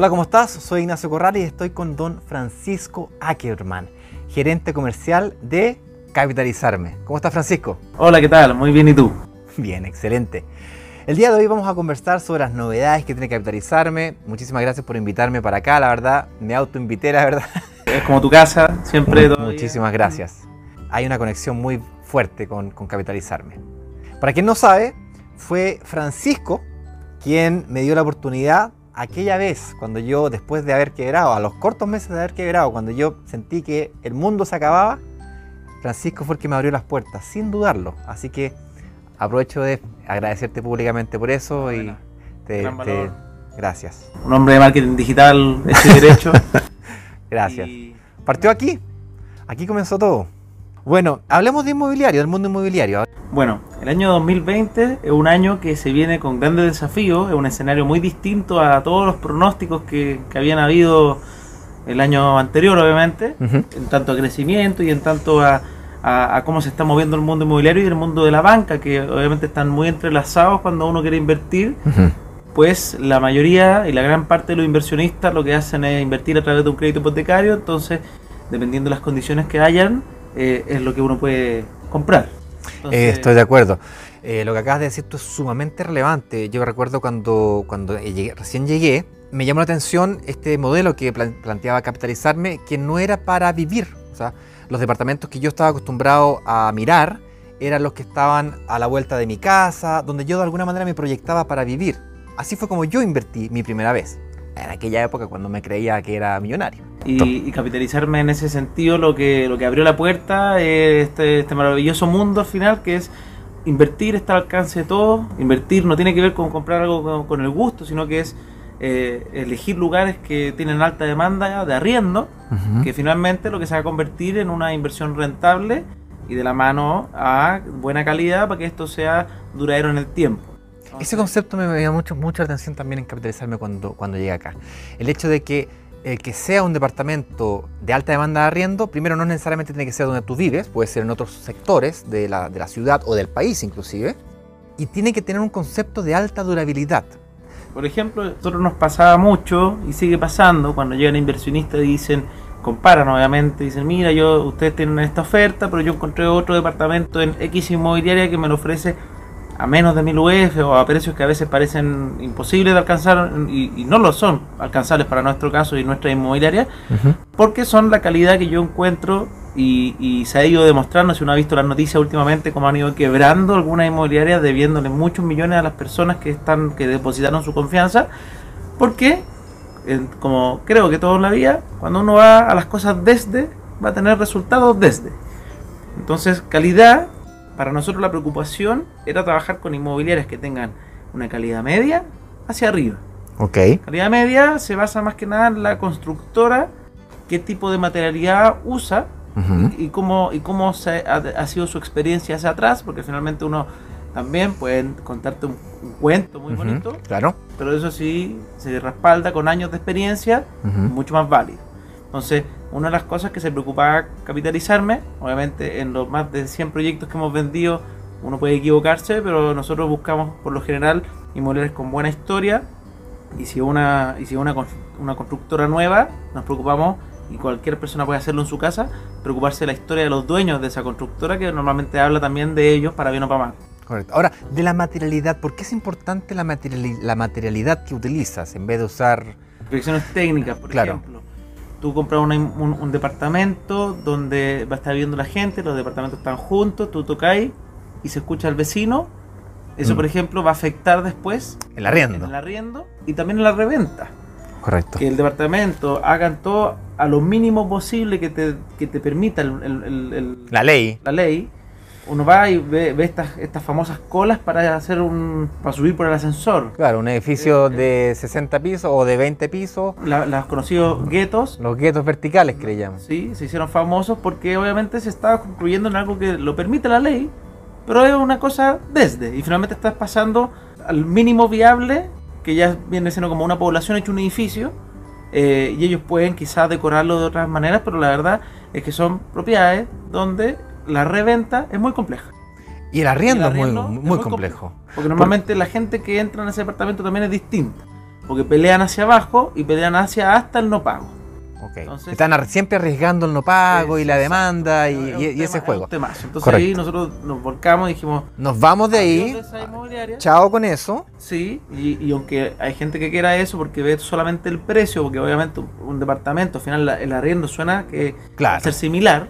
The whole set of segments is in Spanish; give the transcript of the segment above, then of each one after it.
Hola, ¿cómo estás? Soy Ignacio Corral y estoy con don Francisco Ackerman, gerente comercial de Capitalizarme. ¿Cómo estás, Francisco? Hola, ¿qué tal? Muy bien, ¿y tú? Bien, excelente. El día de hoy vamos a conversar sobre las novedades que tiene Capitalizarme. Muchísimas gracias por invitarme para acá, la verdad. Me autoinvité, la verdad. Es como tu casa, siempre. Muchísimas gracias. Hay una conexión muy fuerte con, con Capitalizarme. Para quien no sabe, fue Francisco quien me dio la oportunidad aquella vez, cuando yo, después de haber quebrado, a los cortos meses de haber quebrado, cuando yo sentí que el mundo se acababa, Francisco fue el que me abrió las puertas, sin dudarlo. Así que aprovecho de agradecerte públicamente por eso y te, gracias. Un hombre de marketing digital, ese derecho. gracias. Partió aquí, aquí comenzó todo. Bueno, hablemos de inmobiliario, del mundo inmobiliario. Bueno, el año 2020 es un año que se viene con grandes desafíos, es un escenario muy distinto a todos los pronósticos que, habían habido el año anterior, obviamente, en tanto a crecimiento y en tanto a, cómo se está moviendo el mundo inmobiliario y el mundo de la banca, que obviamente están muy entrelazados cuando uno quiere invertir. Pues la mayoría y la gran parte de los inversionistas lo que hacen es invertir a través de un crédito hipotecario, entonces, dependiendo de las condiciones que hayan, eh, es lo que uno puede comprar. Eh, estoy de acuerdo. Eh, lo que acabas de decir es sumamente relevante. Yo recuerdo cuando, cuando recién llegué, me llamó la atención este modelo que planteaba capitalizarme, que no era para vivir. O sea, los departamentos que yo estaba acostumbrado a mirar eran los que estaban a la vuelta de mi casa, donde yo de alguna manera me proyectaba para vivir. Así fue como yo invertí mi primera vez, en aquella época cuando me creía que era millonario. Y, capitalizarme en ese sentido lo que, lo que abrió la puerta es este, este maravilloso mundo al final que es invertir está al alcance de todo. Invertir no tiene que ver con comprar algo con, el gusto, sino que es eh, elegir lugares que tienen alta demanda de arriendo, que finalmente lo que se va a convertir en una inversión rentable y de la mano a buena calidad para que esto sea duradero en el tiempo. Ese concepto me dio mucho, mucha atención también en capitalizarme cuando, cuando llegué acá. El hecho de que el que sea un departamento de alta demanda de arriendo, primero no necesariamente tiene que ser donde tú vives, puede ser en otros sectores de la, de la ciudad o del país inclusive, y tiene que tener un concepto de alta durabilidad. Por ejemplo, a nosotros nos pasaba mucho y sigue pasando cuando llegan inversionistas y dicen, comparan obviamente, dicen, mira, yo ustedes tienen esta oferta, pero yo encontré otro departamento en X inmobiliaria que me lo ofrece a menos de 1000 UF o a precios que a veces parecen imposibles de alcanzar y, no lo son alcanzables para nuestro caso y nuestra inmobiliaria, porque son la calidad que yo encuentro y, se ha ido demostrando, si uno ha visto las noticias últimamente, como han ido quebrando algunas inmobiliarias, debiéndole muchos millones a las personas que están que depositaron su confianza, porque, como creo que todo en la vida, cuando uno va a las cosas desde, va a tener resultados desde. Entonces, calidad para nosotros la preocupación era trabajar con inmobiliarias que tengan una calidad media hacia arriba. Ok. Calidad media se basa más que nada en la constructora, qué tipo de materialidad usa y, cómo, y cómo ha, sido su experiencia hacia atrás, porque finalmente uno también puede contarte un, cuento muy bonito. Claro. Pero eso sí se respalda con años de experiencia, mucho más válido. Entonces, una de las cosas que se preocupaba capitalizarme, obviamente en los más de 100 proyectos que hemos vendido, uno puede equivocarse, pero nosotros buscamos por lo general inmobiliarios con buena historia y si una y si una, una constructora nueva, nos preocupamos y cualquier persona puede hacerlo en su casa, preocuparse de la historia de los dueños de esa constructora que normalmente habla también de ellos para bien o para mal. Correcto. Ahora, de la materialidad, ¿por qué es importante la, la materialidad que utilizas en vez de usar... Proyecciones técnicas, por ejemplo tú compras un, departamento donde va a estar viviendo la gente, los departamentos están juntos, tú tocáis y se escucha al vecino. Eso, por mm. ejemplo, va a afectar después el arriendo. En el arriendo y también en la reventa. Correcto. Que el departamento hagan todo a lo mínimo posible que te, que te permita el, la ley. La ley uno va y ve, estas, estas famosas colas para hacer un para subir por el ascensor. Claro, un edificio eh, de 60 pisos o de 20 pisos. los conocidos guetos. Los guetos verticales que le llaman. Sí, se hicieron famosos porque obviamente se estaba construyendo en algo que lo permite la ley, pero es una cosa desde. Y finalmente estás pasando al mínimo viable, que ya viene siendo como una población hecho un edificio. Eh, y ellos pueden quizás decorarlo de otras maneras, pero la verdad es que son propiedades donde la reventa es muy compleja. Y el arriendo, es muy, muy, complejo. Porque normalmente la gente que entra en ese departamento también es distinta. porque pelean hacia abajo y pelean hacia hasta el no pago. Ok. Entonces- Están siempre arriesgando el no pago y la demanda y, Es un y- y tema- ese es juego. Entonces Correcto. ahí nosotros nos volcamos y dijimos, Nos vamos de ahí. Chao con eso. Sí, y, y aunque hay gente que quiera eso porque ve solamente el precio, porque obviamente un, departamento, al final la- el arriendo suena que va Claro. a ser similar.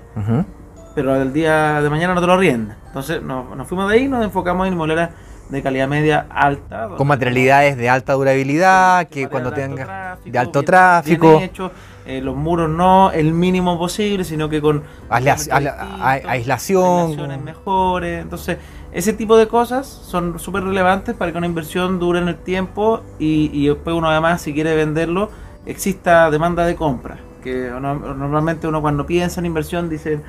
Pero el día de mañana no te lo arriendan. Entonces nos, nos fuimos de ahí y nos enfocamos en inmobiliarias de calidad media alta. Con materialidades de alta durabilidad, que cuando de alto tenga tráfico, de alto bien- tráfico, bien hecho, eh, los muros no el mínimo posible, sino que con distintos, aislación. aislaciones mejores. Entonces, ese tipo de cosas son súper relevantes para que una inversión dure en el tiempo y, y después uno además, si quiere venderlo, exista demanda de compra. Que no- normalmente uno cuando piensa en inversión dice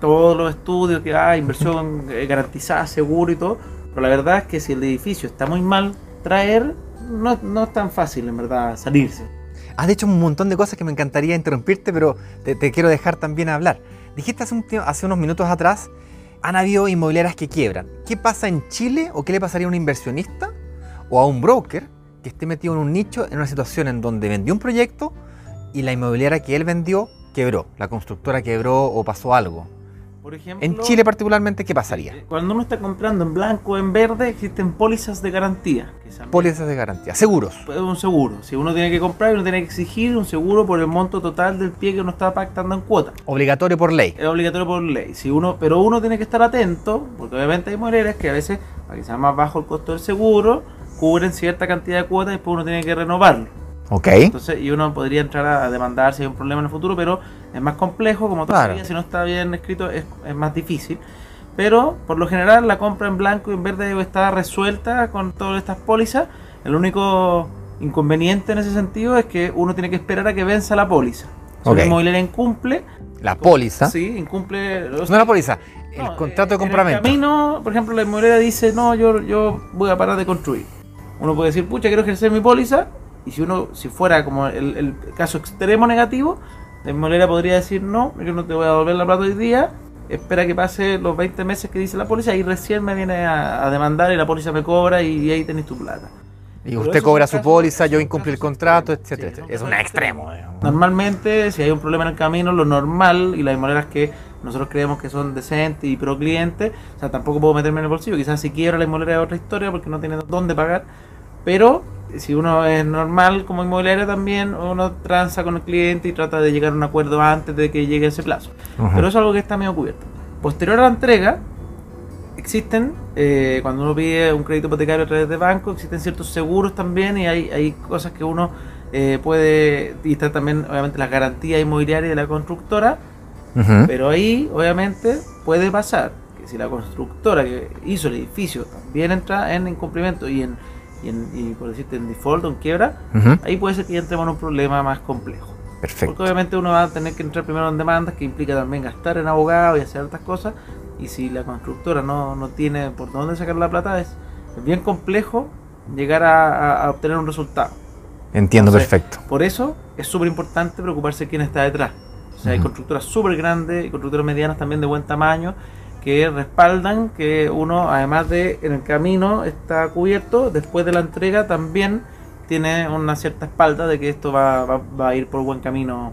todos los estudios que hay, inversión eh, garantizada, seguro y todo, pero la verdad es que si el edificio está muy mal, traer no, no es tan fácil en verdad salirse. Has dicho un montón de cosas que me encantaría interrumpirte, pero te, te quiero dejar también hablar. Dijiste hace, un hace unos minutos atrás, han habido inmobiliarias que quiebran. ¿Qué pasa en Chile o qué le pasaría a un inversionista o a un broker que esté metido en un nicho, en una situación en donde vendió un proyecto y la inmobiliaria que él vendió quebró, la constructora quebró o pasó algo? Por ejemplo, En Chile particularmente, ¿qué pasaría? eh, Cuando uno está comprando en blanco o en verde, existen pólizas de garantía. Pólizas de garantía, seguros. Es un seguro. Si uno tiene que comprar, uno tiene que exigir un seguro por el monto total del pie que uno está pactando en cuota. Obligatorio por ley. Es obligatorio por ley. Si uno, pero uno tiene que estar atento, porque obviamente hay moreras que a veces, para que sea más bajo el costo del seguro, cubren cierta cantidad de cuotas y después uno tiene que renovarlo. Ok. Entonces, y uno podría entrar a demandar si hay un problema en el futuro, pero es más complejo, como tú Claro. si no está bien escrito es, es más difícil. Pero por lo general la compra en blanco y en verde está resuelta con todas estas pólizas. El único inconveniente en ese sentido es que uno tiene que esperar a que venza la póliza. Si Ok. la inmobiliaria incumple, La póliza. sí, incumple... o No la póliza, el no, contrato de eh, en el compraventa. camino, por ejemplo, la inmobiliaria dice, no, yo, yo voy a parar de construir. Uno puede decir, pucha, quiero ejercer mi póliza. Y si uno, si fuera como el, el caso extremo negativo, la inmobiliaria podría decir, no, yo no te voy a devolver la plata hoy día. Espera que pase los 20 meses que dice la póliza y recién me viene a, a demandar y la póliza me cobra y, ahí tenés tu plata. Y Pero usted cobra su casos- póliza, yo son incumplo el contrato, etcétera. Sí, etcétera. es un extremo. digamos. Normalmente, si hay un problema en el camino, lo normal y las inmobiliarias que nosotros creemos que son decentes y pro cliente, o sea, tampoco puedo meterme en el bolsillo. Quizás si quiebra la inmobiliaria es otra historia porque no tiene dónde pagar. Pero si uno es normal como inmobiliaria también, uno tranza con el cliente y trata de llegar a un acuerdo antes de que llegue ese plazo. Pero eso es algo que está medio cubierto. Posterior a la entrega, existen, eh, cuando uno pide un crédito hipotecario a través de banco, existen ciertos seguros también y hay, hay cosas que uno eh, puede, y está también obviamente las garantías inmobiliarias de la constructora, pero ahí obviamente puede pasar que si la constructora que hizo el edificio también entra en incumplimiento y en, y, en, y por decirte en default o en quiebra, ahí puede ser que ya entremos en un problema más complejo. Porque Perfecto. obviamente uno va a tener que entrar primero en demandas, que implica también gastar en abogado y hacer otras cosas. Y si la constructora no, no tiene por dónde sacar la plata, es, es bien complejo llegar a, a- a obtener un resultado. Entiendo Entonces, perfecto. Por eso es súper importante preocuparse de quién está detrás. O sea, hay constructoras súper grandes y constructoras medianas también de buen tamaño que respaldan que uno, además de en el camino está cubierto, después de la entrega también tiene una cierta espalda de que esto va, va- a ir por buen camino.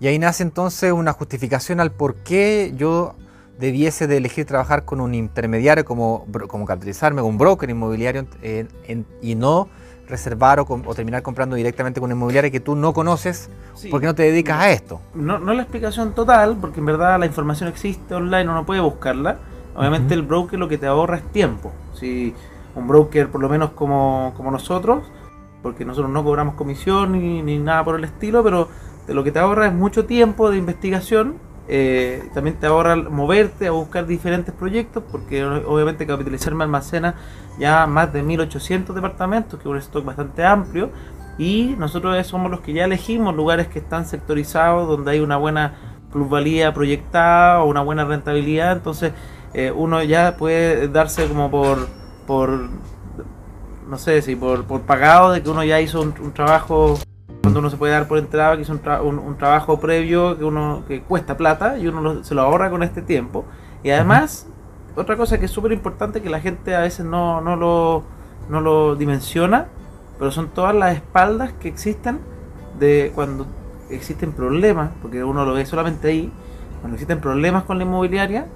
Y ahí nace entonces una justificación al por qué yo debiese de elegir trabajar con un intermediario como, como capitalizarme, con un broker inmobiliario en- y no reservar o, o terminar comprando directamente con una inmobiliaria que tú no conoces Sí. porque no te dedicas a esto. No, no la explicación total, porque en verdad la información existe online, uno puede buscarla. Obviamente el broker lo que te ahorra es tiempo. Si un broker, por lo menos como, como nosotros, porque nosotros no cobramos comisión ni, ni nada por el estilo, pero de lo que te ahorra es mucho tiempo de investigación. eh, también te ahorra moverte a buscar diferentes proyectos, porque obviamente capitalizarme almacena ya más de 1800 departamentos, que es un stock bastante amplio. Y nosotros somos los que ya elegimos lugares que están sectorizados, donde hay una buena plusvalía proyectada o una buena rentabilidad. Entonces eh, uno ya puede darse como por, por no sé si por, por pagado de que uno ya hizo un, trabajo cuando uno se puede dar por entrada que hizo un, tra- un trabajo previo que uno que cuesta plata y uno lo- se lo ahorra con este tiempo y además otra cosa que es súper importante que la gente a veces no, no lo no lo dimensiona pero son todas las espaldas que existen de cuando existen problemas, porque uno lo ve solamente ahí, cuando existen problemas con la inmobiliaria,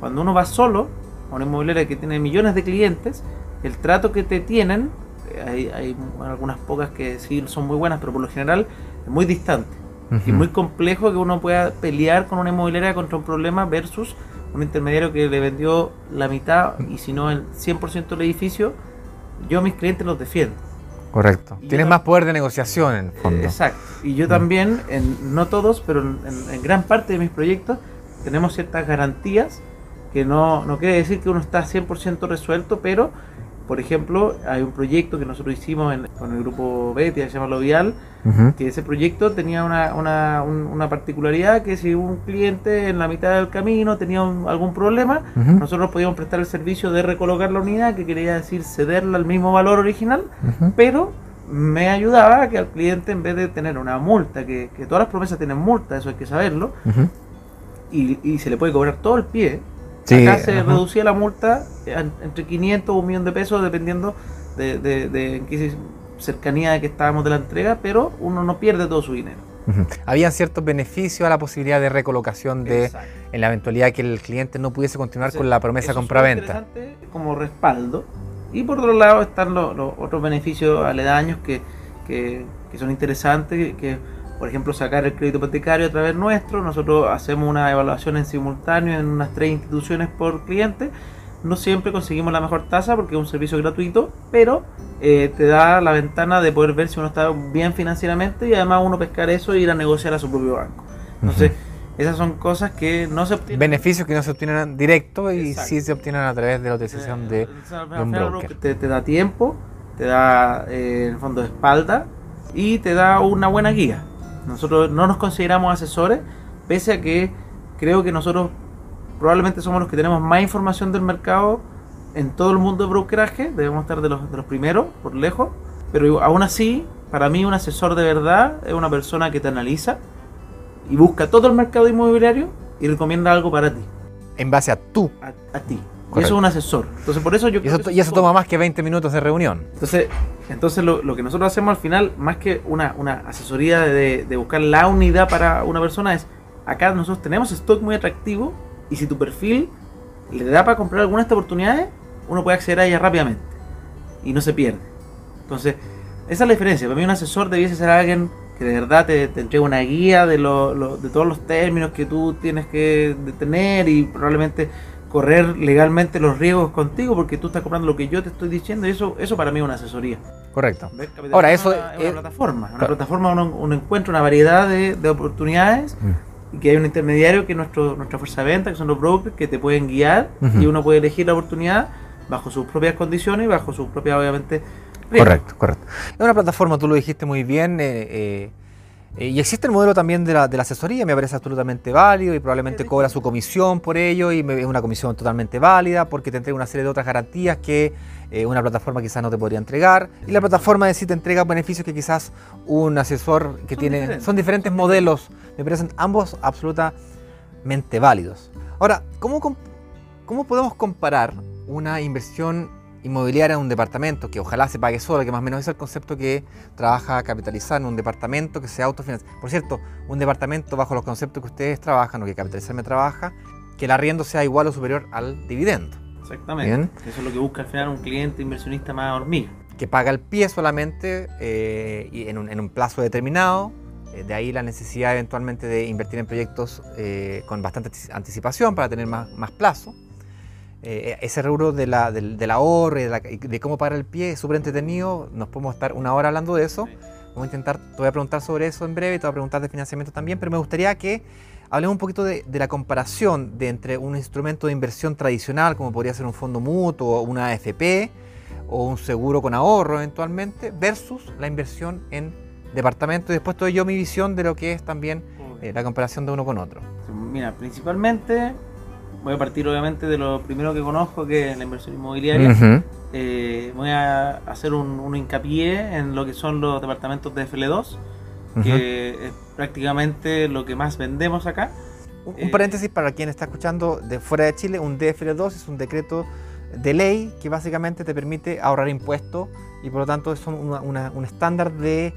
cuando uno va solo a una inmobiliaria que tiene millones de clientes, el trato que te tienen, eh, hay, hay algunas pocas que sí son muy buenas, pero por lo general es muy distante. Y Ujú. muy complejo que uno pueda pelear con una inmobiliaria contra un problema versus un intermediario que le vendió la mitad y si no el 100% del edificio, yo a mis clientes los defiendo. Correcto. Y Tienes yo- más poder de negociación en el fondo. Exacto. Y yo también, en, no todos, pero en, en- en gran parte de mis proyectos, tenemos ciertas garantías que no, no quiere decir que uno está 100% resuelto, pero, por ejemplo, hay un proyecto que nosotros hicimos en- con el grupo Betia, que se llama Lovial, que ese proyecto tenía una, una, un- una particularidad que si un cliente en la mitad del camino tenía un- algún problema, nosotros podíamos prestar el servicio de recolocar la unidad, que quería decir cederla al mismo valor original, pero me ayudaba a que al cliente en vez de tener una multa, que, que todas las promesas tienen multa, eso hay que saberlo, y, y se le puede cobrar todo el pie, Sí, acá se ajá. reducía la multa en- entre 500 o un millón de pesos dependiendo de, de, de en qué cercanía de que estábamos de la entrega, pero uno no pierde todo su dinero. Ujú. Habían ciertos beneficios a la posibilidad de recolocación de Exacto. en la eventualidad que el cliente no pudiese continuar Entonces, con la promesa es compraventa. como respaldo. Y por otro lado están los, los otros beneficios aledaños que, que, que son interesantes, que, que, por ejemplo sacar el crédito hipotecario a través nuestro, nosotros hacemos una evaluación en simultáneo en unas tres instituciones por cliente, no siempre conseguimos la mejor tasa porque es un servicio gratuito, pero eh, te da la ventana de poder ver si uno está bien financieramente y además uno pescar eso e ir a negociar a su propio banco. Entonces, esas son cosas que no se obtienen Beneficios que no se obtienen directo y Exacto. sí se obtienen a través de la utilización de, Eh, de un broker. Te, te da tiempo, te da eh, el fondo de espalda y te da una buena guía. Nosotros no nos consideramos asesores, pese a que creo que nosotros probablemente somos los que tenemos más información del mercado en todo el mundo de brokeraje, debemos estar de los, de los primeros, por lejos, pero aún así, para mí un asesor de verdad es una persona que te analiza y busca todo el mercado inmobiliario y recomienda algo para ti, en base a tú. a, a ti. Y eso es un asesor. Entonces por eso yo Y creo eso, que y eso es toma más que 20 minutos de reunión. entonces, entonces lo, lo que nosotros hacemos al final, más que una, una asesoría de, de buscar la unidad para una persona, es acá nosotros tenemos stock muy atractivo y si tu perfil le da para comprar alguna de estas oportunidades, uno puede acceder a ella rápidamente y no se pierde. Entonces, esa es la diferencia. Para mí un asesor debiese ser alguien que de verdad te, te entregue una guía de, lo- lo- de todos los términos que tú tienes que tener y probablemente correr legalmente los riesgos contigo porque tú estás comprando lo que yo te estoy diciendo y eso, eso para mí es una asesoría. Correcto. Ahora, eso es una, es una es- plataforma. Una Claro. plataforma uno, uno encuentra una variedad de, de oportunidades y que hay un intermediario que es nuestro, nuestra fuerza de venta, que son los brokers, que te pueden guiar y uno puede elegir la oportunidad bajo sus propias condiciones y bajo sus propias, obviamente, riesgos. Correcto, correcto. Es una plataforma, tú lo dijiste muy bien, eh, eh, eh, y existe el modelo también de la, de la asesoría, me parece absolutamente válido y probablemente cobra su comisión por ello y me- es una comisión totalmente válida porque te entrega una serie de otras garantías que eh, una plataforma quizás no te podría entregar. Y la plataforma de sí te entrega beneficios que quizás un asesor que Son tiene... diferentes, son diferentes son modelos, me parecen ambos absolutamente válidos. Ahora, ¿cómo, ¿cómo podemos comparar una inversión inmobiliaria en un departamento que ojalá se pague solo, que más o menos es el concepto que trabaja Capitalizar en un departamento que sea autofinancia? Por cierto, un departamento bajo los conceptos que ustedes trabajan o que Capitalizar me trabaja, que el arriendo sea igual o superior al dividendo, Exactamente. Bien. Eso es lo que busca al final un cliente inversionista más hormiga. que paga el pie solamente eh, y en, un, en un plazo determinado. eh, de ahí la necesidad eventualmente de invertir en proyectos eh, con bastante antici- anticipación para tener más, más plazo. Eh, ese rubro de la, del, del ahorro y de, la- de cómo pagar el pie es súper entretenido. Nos podemos estar una hora hablando de eso. Vamos a intentar, te voy a preguntar sobre eso en breve, te voy a preguntar de financiamiento también, pero me gustaría que hablemos un poquito de, de la comparación de entre un instrumento de inversión tradicional, como podría ser un fondo mutuo, una AFP o un seguro con ahorro eventualmente, versus la inversión en departamento. Y después doy yo mi visión de lo que es también eh, la comparación de uno con otro. Mira, principalmente voy a partir obviamente de lo primero que conozco, que es la inversión inmobiliaria. Ujú. Eh, voy a hacer un, un hincapié en lo que son los departamentos de FL2, que es prácticamente lo que más vendemos acá. Un, un Eh, paréntesis para quien está escuchando de fuera de Chile, un DFL2 es un decreto de ley que básicamente te permite ahorrar impuestos y por lo tanto son una- una- un estándar de,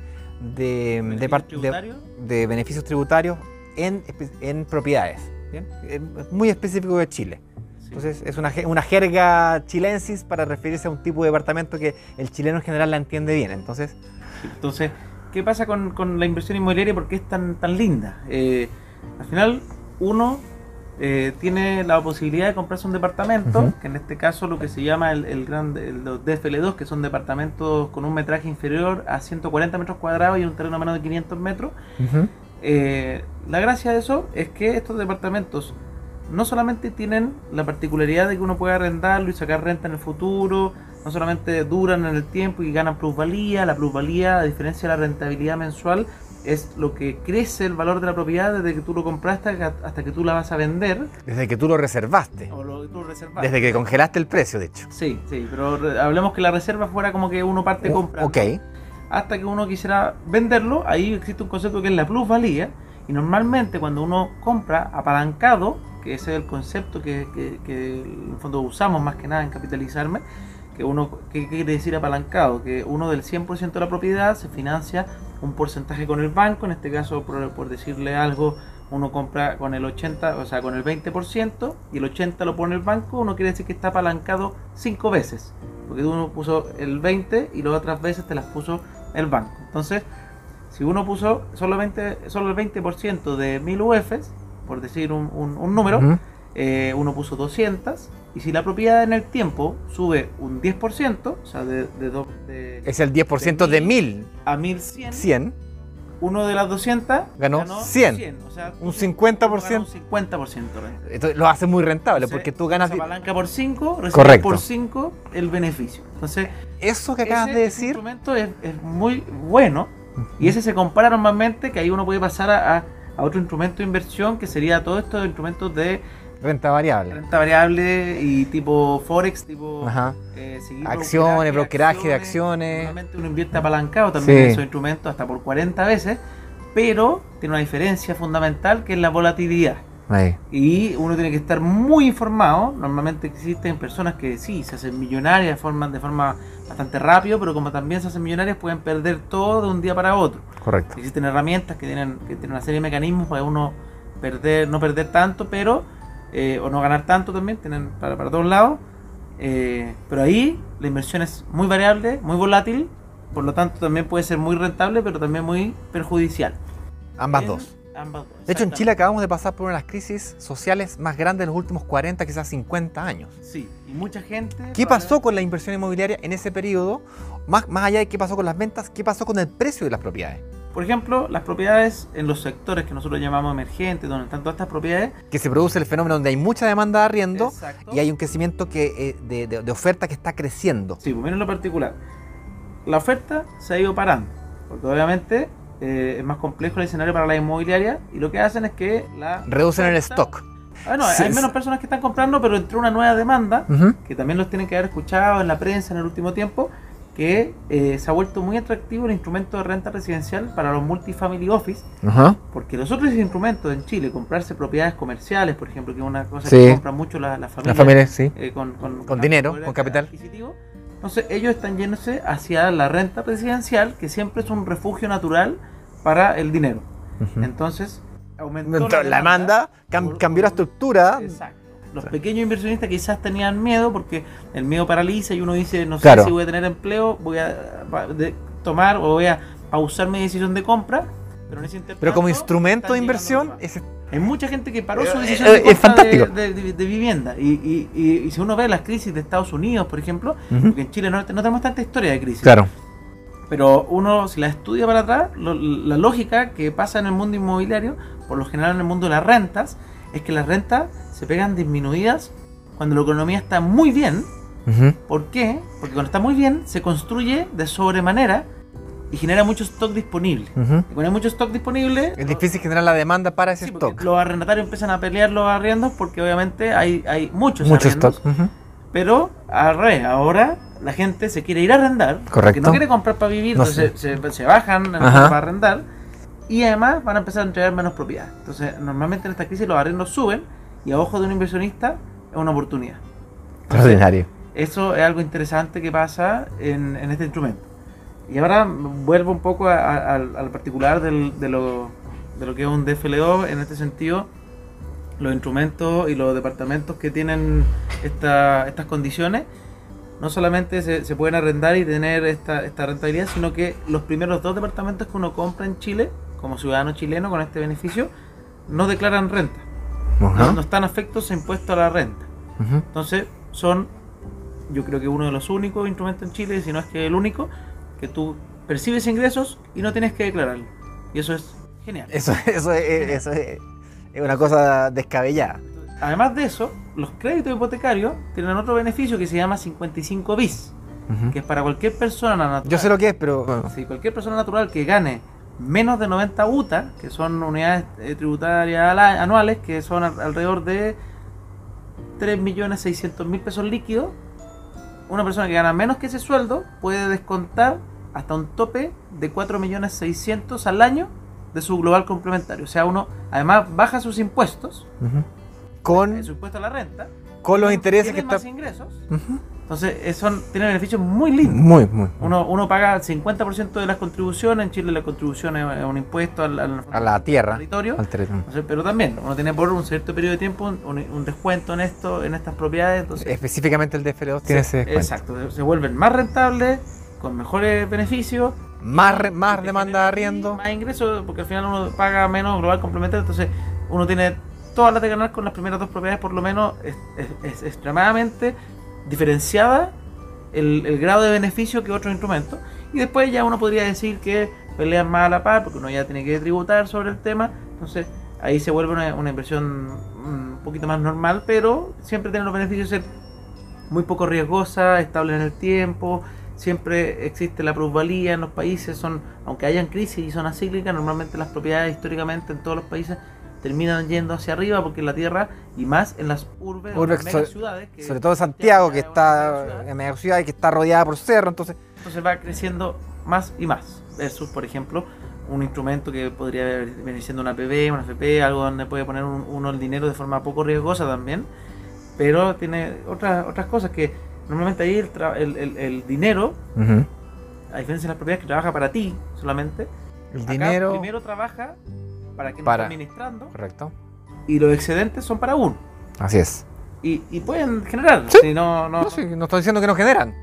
de, de, ¿Beneficio par- de- tributario? de beneficios tributarios en, en propiedades. ¿Bien? Es muy específico de Chile. Sí. Entonces es una, una jerga chilensis para referirse a un tipo de departamento que el chileno en general la entiende bien. Entonces, Entonces, ¿qué pasa con, con la inversión inmobiliaria por qué es tan, tan linda? Eh, al final, uno eh, tiene la posibilidad de comprarse un departamento, Ujú. que en este caso lo que se llama el, el gran, el- los DFL2, que son departamentos con un metraje inferior a 140 metros cuadrados y un terreno menos de 500 metros. Eh, la gracia de eso es que estos departamentos no solamente tienen la particularidad de que uno puede arrendarlo y sacar renta en el futuro, no solamente duran en el tiempo y ganan plusvalía, la plusvalía, a diferencia de la rentabilidad mensual, es lo que crece el valor de la propiedad desde que tú lo compraste hasta que tú la vas a vender desde que tú lo reservaste, o lo que tú reservaste. desde que congelaste el precio, de hecho. Sí, sí, pero hablemos que la reserva fuera como que uno parte comprando ok. Hasta que uno quisiera venderlo, ahí existe un concepto que es la plusvalía. Y normalmente cuando uno compra apalancado, que ese es el concepto que, en el fondo usamos más que nada en capitalizarme, que uno, ¿qué, quiere decir apalancado? Que uno del 100% de la propiedad se financia un porcentaje con el banco, en este caso por, decirle algo, uno compra con el 80, o sea, con el 20% y el 80 lo pone el banco, uno quiere decir que está apalancado cinco veces, porque uno puso el 20 y las otras veces te las puso el banco. Entonces, si uno puso solamente solo el 20% de 1000 UFs, por decir un, un- un número, Ujú. eh, uno puso 200, y si la propiedad en el tiempo sube un 10%, o sea, de, de, de- Es el 10% de 1000, a 1100, 100. Uno de las 200 Ganó 100. o sea, Un tú 50%. ganas Un 50% renta. Esto lo hace muy rentable Entonces, porque tú ganas. Se apalanca por 5, recibes por 5 el beneficio. Entonces, Eso que acabas ese, de ese decir. instrumento es, es muy bueno y ese se compara normalmente que ahí uno puede pasar a, a- a otro instrumento de inversión que sería todos estos instrumentos de Renta variable. renta variable y tipo forex, tipo Ajá. eh, Acciones, brokeraje de acciones. Normalmente uno invierte apalancado también Sí. en esos instrumentos hasta por 40 veces, pero tiene una diferencia fundamental que es la volatilidad. Ahí. Y uno tiene que estar muy informado. Normalmente existen personas que sí, se hacen millonarias de forma, de forma bastante rápido, pero como también se hacen millonarias pueden perder todo de un día para otro. Correcto. Existen herramientas que tienen, que tienen una serie de mecanismos para uno perder, no perder tanto, pero eh, o no ganar tanto también, tienen para, para todos lados. Eh, pero ahí la inversión es muy variable, muy volátil, por lo tanto también puede ser muy rentable, pero también muy perjudicial. Ambas En- dos. Ambas dos. De hecho, en. Chile acabamos de pasar por una de las crisis sociales más grandes de los últimos 40, quizás 50 años. Sí, y mucha gente. ¿Qué pasó con la inversión inmobiliaria en ese periodo? Más, más allá de qué pasó con las ventas, ¿qué pasó con el precio de las propiedades? Por ejemplo, las propiedades en los sectores que nosotros llamamos emergentes, donde están todas estas propiedades. Que se produce el fenómeno donde hay mucha demanda de arriendo Exacto. y hay un crecimiento que, eh, de, de- de oferta que está creciendo. Sí, pues miren lo particular. La oferta se ha ido parando, porque obviamente eh, es más complejo el escenario para la inmobiliaria y lo que hacen es que la... Reducen el oferta- stock. Ah, no, Sí, hay menos personas que están comprando, pero entró una nueva demanda, Ujú. que también los tienen que haber escuchado en la prensa en el último tiempo, que eh, se ha vuelto muy atractivo el instrumento de renta residencial para los multifamily office, Ajá. porque los otros instrumentos en Chile, comprarse propiedades comerciales, por ejemplo, que es una cosa Sí. que compran mucho las la La familias familia, sí. eh, con, con, Con dinero, con capital. adquisitivo. Entonces ellos están yéndose hacia la renta presidencial, que siempre es un refugio natural para el dinero. Entonces aumentó Entró La demanda cam- por- cambió la estructura. Exacto. Los Sí. pequeños inversionistas quizás tenían miedo porque el miedo paraliza y uno dice, no sé Claro. si voy a tener empleo, voy a tomar o voy a pausar mi decisión de compra. Pero, en ese Pero como instrumento de inversión, es, hay mucha gente que paró su Eh, decisión eh, de es compra fantástico. de, de- de vivienda. Y, y- y- y si uno ve las crisis de Estados Unidos, por ejemplo, Ujú. porque en Chile no, no tenemos tanta historia de crisis. claro. Pero uno, si la estudia para atrás, lo- la lógica que pasa en el mundo inmobiliario, por lo general en el mundo de las rentas, es que las rentas se pegan disminuidas cuando la economía está muy bien. Ujú. ¿Por qué? Porque cuando está muy bien, se construye de sobremanera y genera mucho stock disponible. Ujú. Y cuando hay mucho stock disponible, Es difícil generar la demanda para ese Sí, porque stock. los arrendatarios empiezan a pelear los arriendos porque obviamente hay, hay muchos Mucho arriendos. stock. Ujú. Pero al revés, ahora la gente se quiere ir a arrendar. Porque Correcto. no quiere comprar para vivir, No entonces se, se- se bajan para arrendar. Y además van a empezar a entregar menos propiedad. Entonces, normalmente en esta crisis los arrendos suben y a ojo de un inversionista es una oportunidad. Extraordinario. eso es algo interesante que pasa en, en este instrumento. Y ahora vuelvo un poco al, al particular del- de, lo, de lo que es un DFLO. En este sentido, los instrumentos y los departamentos que tienen esta- estas condiciones no solamente se, se pueden arrendar y tener esta, esta rentabilidad, sino que los primeros dos departamentos que uno compra en Chile, como ciudadano chileno con este beneficio, no declaran renta. No, están afectos a impuesto a la renta. Entonces, son, yo creo que uno de los únicos instrumentos en Chile, si no es que el único, que tú percibes ingresos y no tienes que declararlo. Y eso es genial. Eso, eso, es, eso es, es una cosa descabellada. Además de eso, los créditos hipotecarios tienen otro beneficio que se llama 55 bis, que es para cualquier persona natural. Yo sé lo que es, pero... Sí, cualquier persona natural que gane menos de 90 UTA, que son unidades eh, tributarias anuales, que son al- alrededor de 3.600.000 pesos líquidos, una persona que gana menos que ese sueldo puede descontar hasta un tope de 4.600.000 al año de su global complementario. O sea, uno además baja sus impuestos. Con, eh, su impuesto a la renta, con los intereses que está... más. Entonces eh, son, tiene beneficios muy lindos. Muy, muy. Uno, uno paga el 50% de las contribuciones, en Chile la contribución es un impuesto al, al- A la tierra. territorio, Al. Entonces, pero también uno tiene por un cierto periodo de tiempo un, descuento en esto, en estas propiedades, entonces Específicamente el DFL2 tiene ese descuento. exacto, se vuelven más rentables, con mejores beneficios, Más, re- más demanda de arriendo. más ingresos, porque al final uno paga menos global complementario, entonces uno tiene todas las de ganar con las primeras dos propiedades, por lo menos es, es- es extremadamente diferenciada el, el grado de beneficio que otros instrumentos. Y después ya uno podría decir que pelean más a la par, porque uno ya tiene que tributar sobre el tema, entonces ahí se vuelve una, una inversión mm, un poquito más normal, pero siempre tiene los beneficios de ser muy poco riesgosa, estable en el tiempo, siempre existe la plusvalía en los países, son aunque hayan crisis y zonas cíclicas, normalmente las propiedades históricamente en todos los países terminan yendo hacia arriba porque la tierra y más en las urbes, Urbes, las sobre- megaciudades, que Sobre todo Santiago, que está en media ciudad y que está rodeada por cerro, entonces entonces va creciendo más y más versus por ejemplo un instrumento que podría venir siendo una PB, una FP, algo donde puede poner un- uno el dinero de forma poco riesgosa también, pero tiene otras otras cosas que normalmente ahí el, tra- el, el- el dinero, a diferencia de las propiedades que trabaja para ti solamente, el acá dinero. primero trabaja para quien Para- está administrando Correcto. y los excedentes son para uno. Así es. Y, y pueden generar, Sí. si no, no, No, sí, no estoy diciendo que no generan.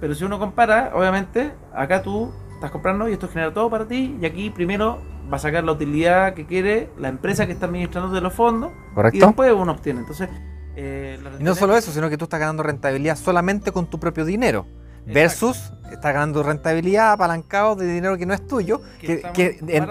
Pero si uno compara, obviamente, acá tú estás comprando y esto genera todo para ti. Y aquí primero va a sacar la utilidad que quiere la empresa que está administrando de los fondos. Y Correcto. después uno obtiene. Entonces, eh, la Y no solo eso, sino que tú estás ganando rentabilidad solamente con tu propio dinero. Versus estás ganando rentabilidad apalancado de dinero que no es tuyo, que, está en-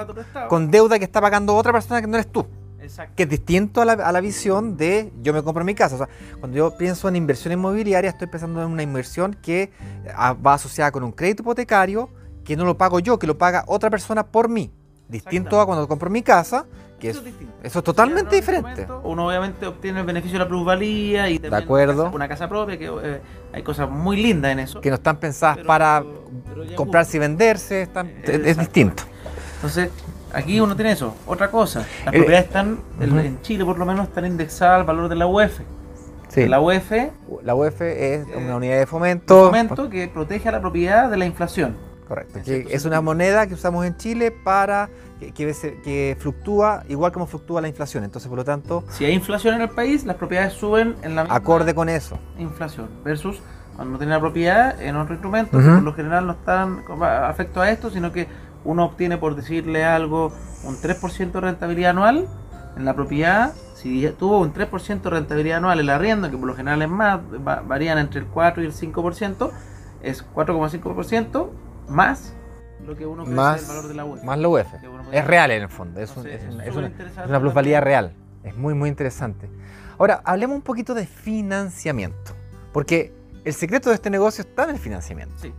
con deuda que está pagando otra persona que no eres tú. Exacto. que es distinto a la, a la visión de yo me compro mi casa. O sea, cuando yo pienso en inversión inmobiliaria, estoy pensando en una inversión que ah, va asociada con un crédito hipotecario que no lo pago yo, que lo paga otra persona por mí. Distinto a cuando compro mi casa, que Eso es, distinto. eso es totalmente Si diferente. Uno obviamente obtiene el beneficio de la plusvalía y también acuerdo. Una, casa, una casa propia, que eh, hay cosas muy lindas en eso. que no están pensadas Pero- para pero comprarse y venderse, están- es- distinto. Entonces, aquí uno tiene eso. Otra cosa, las Eh, propiedades están, en- Chile por lo menos, están indexadas al valor de la UEF. Sí. La UEF La UEF es Eh, una unidad de fomento. momento que protege a la propiedad de la inflación. Correcto. Que es una moneda que usamos en Chile para que, que, se- que fluctúa igual como fluctúa la inflación. Entonces, por lo tanto, Si hay inflación en el país, las propiedades suben en la misma acorde con eso. inflación. Versus cuando no tiene la propiedad en otro instrumento, que por lo general no están afecto a esto, sino que uno obtiene, por decirle algo, un 3% de rentabilidad anual en la propiedad. Si tuvo un 3% de rentabilidad anual el arriendo, que por lo general es más, va- varían entre el 4 y el 5%, es 4,5% más lo que uno Más- del valor de la web. Más la UEF. Que uno podría- Es real en el fondo. Es, un- Entonces, es un- es es una, es una plusvalía real. Es muy, muy interesante. Ahora, hablemos un poquito de financiamiento. Porque el secreto de este negocio está en el financiamiento. Sí.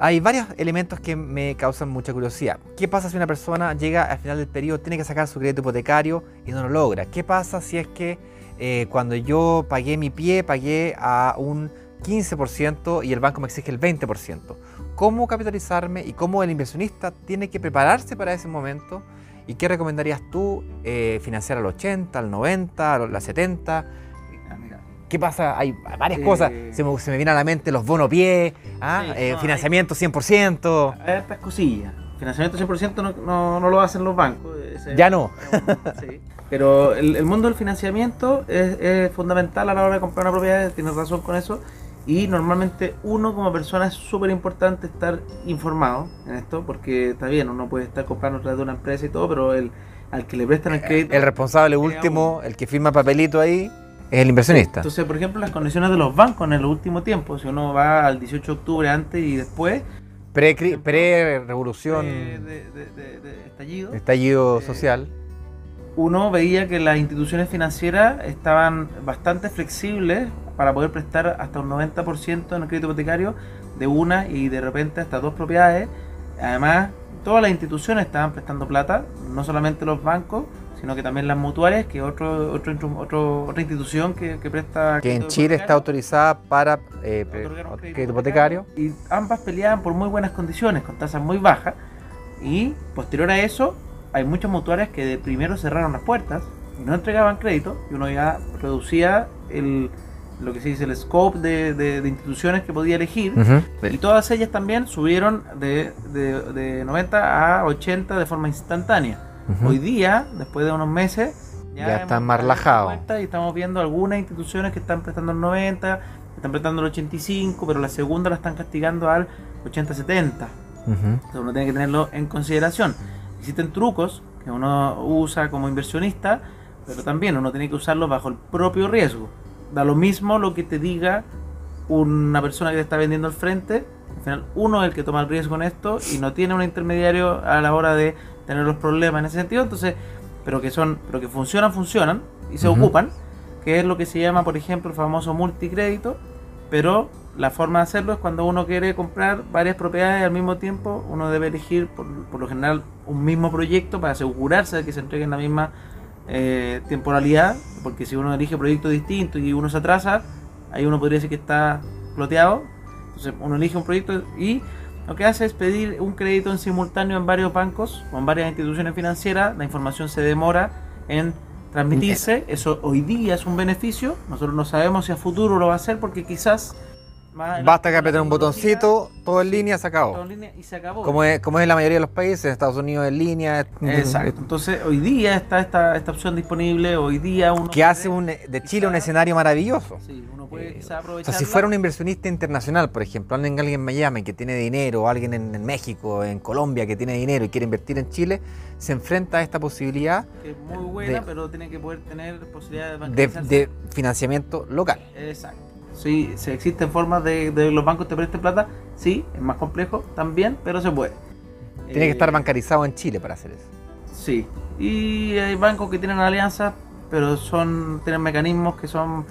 Hay varios elementos que me causan mucha curiosidad. ¿Qué pasa si una persona llega al final del periodo, tiene que sacar su crédito hipotecario y no lo logra? ¿Qué pasa si es que eh, cuando yo pagué mi pie, pagué a un 15% y el banco me exige el 20%? ¿Cómo capitalizarme y cómo el inversionista tiene que prepararse para ese momento? ¿Y qué recomendarías tú? Eh, ¿Financiar al 80, al 90, al 70? Ah, mira, ¿Qué pasa? Hay varias Eh, cosas. Se me, se me viene a la mente los bonos pie, ¿ah? Sí, Eh, no, financiamiento 100%. Hay estas cosillas. Financiamiento 100% no, no, no lo hacen los bancos. ese- Ya no. Sí. Pero el, el mundo del financiamiento es, es fundamental a la hora de comprar una propiedad, tienes razón con eso. Y normalmente uno como persona es súper importante estar informado en esto, porque está bien, uno puede estar comprando a través de una empresa y todo, pero el, al que le prestan el crédito... El responsable último, el que firma papelito ahí, es el inversionista. Entonces, por ejemplo, las condiciones de los bancos en el último tiempo, si uno va al 18 de octubre antes y después, Pre-revolución, de, de- de- de- de estallido, estallido Eh, social. uno veía que las instituciones financieras estaban bastante flexibles para poder prestar hasta un 90% en el crédito hipotecario de una y de repente hasta dos propiedades. Además, todas las instituciones estaban prestando plata, no solamente los bancos, sino que también las mutuarias, que es otro, otro, otro- otra institución que, que presta... Que en Chile está autorizada para eh, crédito hipotecario. Y ambas peleaban por muy buenas condiciones, con tasas muy bajas. Y posterior a eso, hay muchas mutuarias que de primero cerraron las puertas y no entregaban crédito. Y uno ya reducía el, lo que se dice el scope de, de- de instituciones que podía elegir. Y todas ellas también subieron de, de, de 90 a 80 de forma instantánea. Hoy día, después de unos meses, Ya hemos están más relajados. Y estamos viendo algunas instituciones que están prestando el 90, están prestando el 85, pero la segunda la están castigando al 80-70. Ujú. Entonces uno tiene que tenerlo en consideración. Existen trucos que uno usa como inversionista, pero también uno tiene que usarlos bajo el propio riesgo. Da lo mismo lo que te diga una persona que te está vendiendo al frente. Al final, uno es el que toma el riesgo en esto y no tiene un intermediario a la hora de tener los problemas en ese sentido. Entonces, pero que son, pero que funcionan, funcionan y se ocupan, que es lo que se llama, por ejemplo, el famoso multicrédito. Pero la forma de hacerlo es cuando uno quiere comprar varias propiedades al mismo tiempo, uno debe elegir por, por lo general un mismo proyecto para asegurarse de que se entregue en la misma eh, temporalidad, porque si uno elige proyectos distintos y uno se atrasa, ahí uno podría decir que está ploteado. Entonces uno elige un proyecto y lo que hace es pedir un crédito en simultáneo en varios bancos o en varias instituciones financieras, la información se demora en transmitirse, eso hoy día es un beneficio, nosotros no sabemos si a futuro lo va a hacer porque quizás... más Basta que apretar un botoncito, todo en línea, se todo acabó. en línea y se acabó. Como es, como es en la mayoría de los países, en Estados Unidos en línea. Exacto. Entonces, hoy día está esta, esta opción disponible. Hoy día uno. Que hace un, de Chile un escenario maravilloso. Sí, uno puede Eh, O sea, si fuera un inversionista internacional, por ejemplo, alguien, alguien en Miami que tiene dinero, o alguien en, en México, en Colombia que tiene dinero y quiere invertir en Chile, se enfrenta a esta posibilidad Que es muy buena, de- pero tiene que poder tener posibilidad de de, de financiamiento local. Exacto. Sí, se existen formas de, de los bancos te presten plata. Sí, es más complejo también, pero se puede. Tiene que Eh, estar bancarizado en Chile para hacer eso. Sí. Y hay bancos que tienen alianzas, pero son tienen mecanismos que son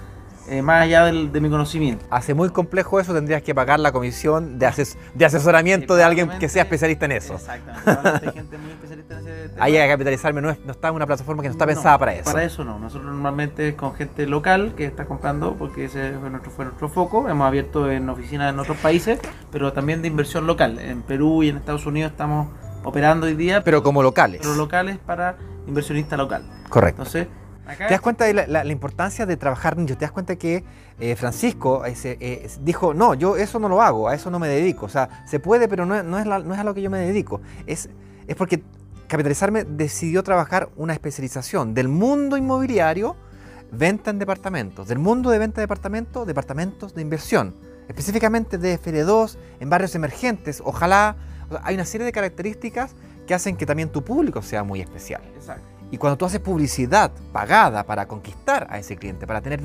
eh, más allá del- de mi conocimiento. Hace muy complejo eso, tendrías que pagar la comisión de, ases- de asesoramiento de alguien que sea especialista en eso. Exactamente. Hay gente muy especialista en ese tema. Ahí a capitalizarme no, es- no está en una plataforma que no está No, pensada para eso. Para eso no. Nosotros normalmente es con gente local que está comprando, porque ese fue nuestro, fue nuestro foco. Hemos abierto en oficinas en otros países, pero también de inversión local. En Perú y en Estados Unidos estamos operando hoy día, Pero como locales. pero locales para inversionista local. Correcto. Entonces, acá ¿Te das cuenta de la, la- la importancia de trabajar nicho? ¿Te das cuenta que eh, Francisco ese, eh, dijo, no, yo eso no lo hago, a eso no me dedico? O sea, se puede, pero no, es- no es, la- no es a lo que yo me dedico. Es, es porque Capitalizarme decidió trabajar una especialización del mundo inmobiliario, venta en departamentos, del mundo de venta de departamentos, departamentos de inversión, específicamente de FL2, en barrios emergentes. Ojalá, o sea, hay una serie de características que hacen que también tu público sea muy especial. exacto. Y cuando tú haces publicidad pagada para conquistar a ese cliente, para tener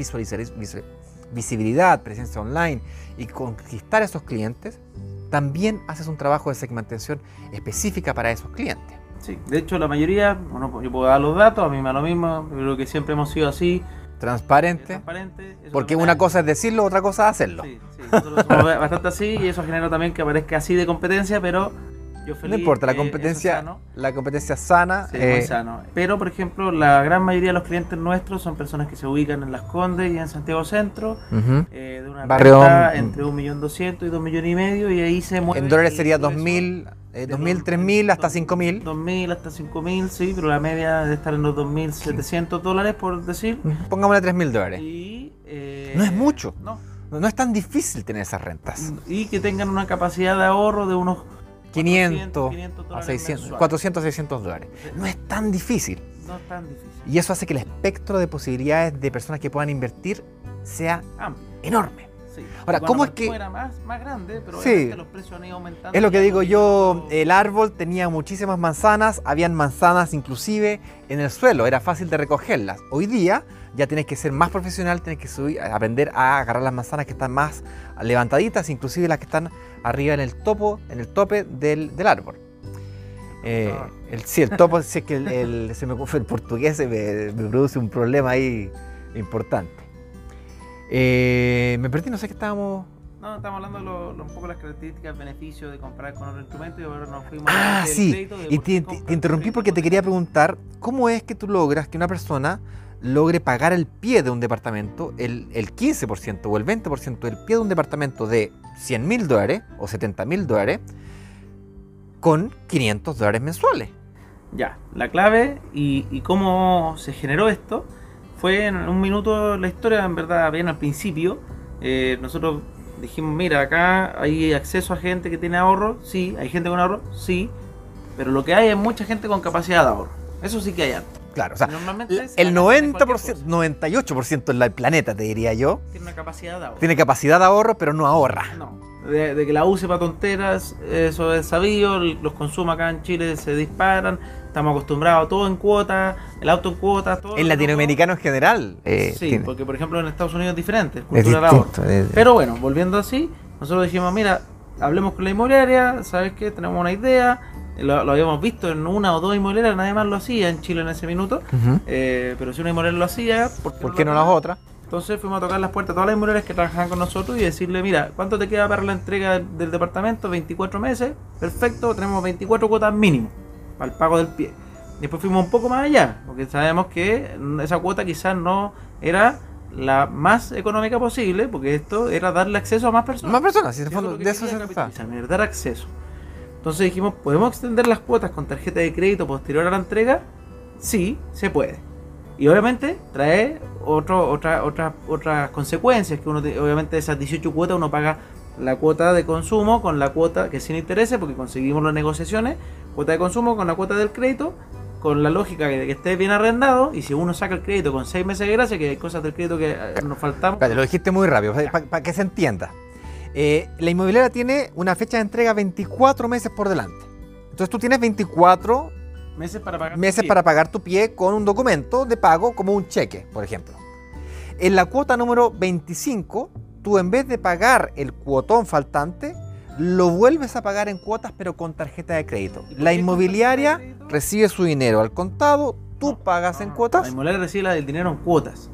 visibilidad, presencia online y conquistar a esos clientes, también haces un trabajo de segmentación específica para esos clientes. Sí, de hecho la mayoría, bueno, yo puedo dar los datos, a mí me da lo mismo, yo creo que siempre hemos sido así, Transparente, transparente. eso porque una cosa es decirlo, otra cosa es hacerlo. Sí, sí, nosotros somos bastante así y eso genera también que aparezca así de competencia, pero yo feliz. No importa, la es competencia, la competencia sana. Sí, eh, muy sano. Pero, por ejemplo, la gran mayoría de los clientes nuestros son personas que se ubican en Las Condes y en Santiago Centro, ujú. eh, de una Barrio, renta entre 1.200.000 y 2 millones y medio, y ahí se mueve. En dólares sería grueso 2.000, eh, de 2.000, los- 3.000 hasta dos- 5.000. 2.000 hasta 5.000, sí, pero la media debe estar en los 2.700 dólares, por decir. Pongámosle 3.000 dólares. Y eh, Eh, No es mucho. No, no es tan difícil tener esas rentas. Y que tengan una capacidad de ahorro de unos 500, 500 a dólares 600, mensuales. 400, 600 dólares. No es tan difícil. No es tan difícil. Y eso hace que el espectro de posibilidades de personas que puedan invertir sea Amplio. enorme. Sí. Ahora, ¿cómo es que- Era más, más grande, pero Sí. los precios han ido aumentando. Es lo que digo yo, el árbol tenía muchísimas manzanas, habían manzanas inclusive en el suelo, era fácil de recogerlas. Hoy día ya tienes que ser más profesional, tienes que subir, aprender a agarrar las manzanas que están más levantaditas, inclusive las que están arriba en el topo, en el tope del, del árbol. Eh, Ah. el, sí, el topo, si es que el, el- se me, el portugués se me, me produce un problema ahí importante. Eh, me perdí, no sé qué estábamos... No, estamos hablando de lo- lo- un poco las características, beneficios de comprar con otro instrumento y ahora nos fuimos Ah, sí. de Y te, te- interrumpí porque te quería preguntar, ¿cómo es que tú logras que una persona logre pagar el pie de un departamento, el, el 15% o el 20% del pie de un departamento de 100 mil dólares o 70 mil dólares con 500 dólares mensuales? Ya, la clave y, cómo se generó esto fue en un minuto la historia, en verdad, bien al principio. eh, nosotros dijimos, mira, acá hay acceso a gente que tiene ahorro, sí, hay gente con ahorro, sí, pero lo que hay es mucha gente con capacidad de ahorro. Eso sí que hay harto. Claro, o sea, Normalmente el se gana en cualquier 90%, cosa. 98% del planeta, te diría yo, tiene una capacidad de ahorro. tiene capacidad de ahorro, pero no ahorra. No, de, de que la use para tonteras, eso es sabido, los consumos acá en Chile se disparan, estamos acostumbrados a todo en cuotas, el auto en cuotas, todo. En latinoamericano en general. eh, Sí, tiene- porque por ejemplo en Estados Unidos es diferente, es cultura del ahorro. es- Pero bueno, volviendo así, nosotros dijimos, mira, hablemos con la inmobiliaria, ¿sabes qué? Tenemos una idea, lo, lo habíamos visto en una o dos inmobiliarias, nadie más lo hacía en Chile en ese minuto, eh, pero si una inmobiliaria lo hacía, ¿por qué, ¿Por qué no las otras? Entonces fuimos a tocar las puertas a todas las inmobiliarias que trabajaban con nosotros y decirle, mira, ¿cuánto te queda para la entrega del, del departamento? 24 meses, perfecto, tenemos 24 cuotas mínimo para el pago del pie. Después fuimos un poco más allá, porque sabemos que esa cuota quizás no era la más económica posible, porque esto era darle acceso a más personas. Más personas, si de eso se trata. dar acceso. Entonces dijimos, ¿podemos extender las cuotas con tarjeta de crédito posterior a la entrega? Sí, se puede. Y obviamente trae otro, otra, otra, otras consecuencias, que uno, te- obviamente esas 18 cuotas uno paga la cuota de consumo con la cuota que sin intereses, porque conseguimos las negociaciones, cuota de consumo con la cuota del crédito, con la lógica de que esté bien arrendado, y si uno saca el crédito con 6 meses de gracia, que hay cosas del crédito que eh, nos faltamos. Espérate, lo dijiste muy rápido, para que se entienda. Eh, la inmobiliaria tiene una fecha de entrega 24 meses por delante. Entonces tú tienes 24 meses para pagar. meses Sí. para pagar tu pie con un documento de pago como un cheque, por ejemplo. En la cuota número 25, tú en vez de pagar el cuotón faltante, lo vuelves a pagar en cuotas pero con tarjeta de crédito. ¿Y por La inmobiliaria crédito? recibe su dinero al contado, tú No, pagas no, en cuotas. La inmobiliaria recibe del dinero en cuotas.